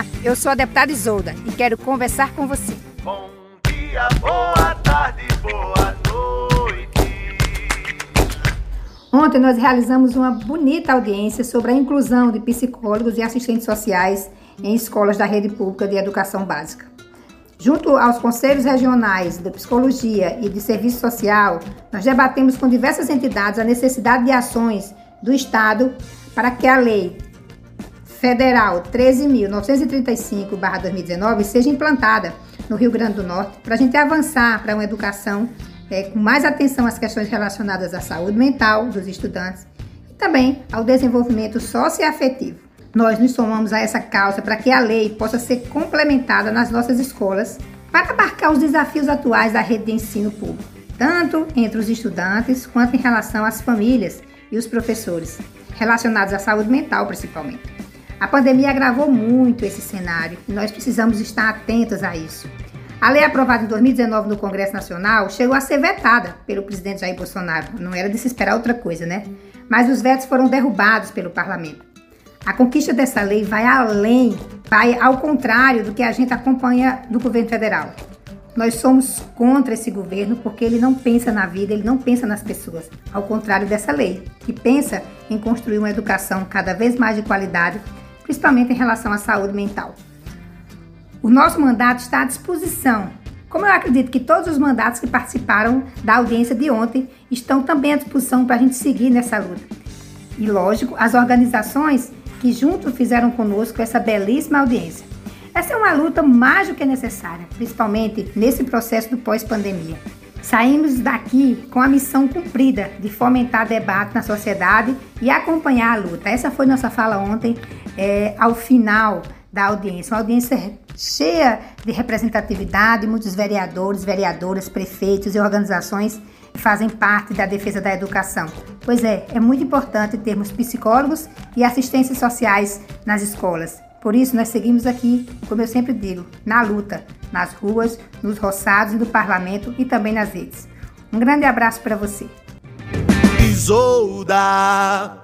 Olá, eu sou a deputada Isolda e quero conversar com você. Bom dia, boa tarde, boa noite. Ontem nós realizamos uma bonita audiência sobre a inclusão de psicólogos e assistentes sociais em escolas da rede pública de educação básica. Junto aos conselhos regionais de psicologia e de serviço social, nós debatemos com diversas entidades a necessidade de ações do Estado para que a lei Federal 13.935-2019 seja implantada no Rio Grande do Norte para a gente avançar para uma educação é, com mais atenção às questões relacionadas à saúde mental dos estudantes e também ao desenvolvimento socioafetivo. Nós nos somamos a essa causa para que a lei possa ser complementada nas nossas escolas para abarcar os desafios atuais da rede de ensino público, tanto entre os estudantes quanto em relação às famílias e os professores, relacionados à saúde mental principalmente. A pandemia agravou muito esse cenário e nós precisamos estar atentos a isso. A lei aprovada em 2019 no Congresso Nacional chegou a ser vetada pelo presidente Jair Bolsonaro. Não era de se esperar outra coisa, né? Mas os vetos foram derrubados pelo parlamento. A conquista dessa lei vai além, vai ao contrário do que a gente acompanha do governo federal. Nós somos contra esse governo porque ele não pensa na vida, ele não pensa nas pessoas. Ao contrário dessa lei, que pensa em construir uma educação cada vez mais de qualidade principalmente em relação à saúde mental. O nosso mandato está à disposição. Como eu acredito que todos os mandatos que participaram da audiência de ontem estão também à disposição para a gente seguir nessa luta. E lógico, as organizações que junto fizeram conosco essa belíssima audiência. Essa é uma luta mais do que necessária, principalmente nesse processo do pós-pandemia. Saímos daqui com a missão cumprida de fomentar debate na sociedade e acompanhar a luta. Essa foi nossa fala ontem é, ao final da audiência. Uma audiência cheia de representatividade, muitos vereadores, vereadoras, prefeitos e organizações fazem parte da defesa da educação. Pois é, é muito importante termos psicólogos e assistências sociais nas escolas. Por isso, nós seguimos aqui, como eu sempre digo, na luta, nas ruas, nos roçados, no parlamento e também nas redes. Um grande abraço para você. Isolda.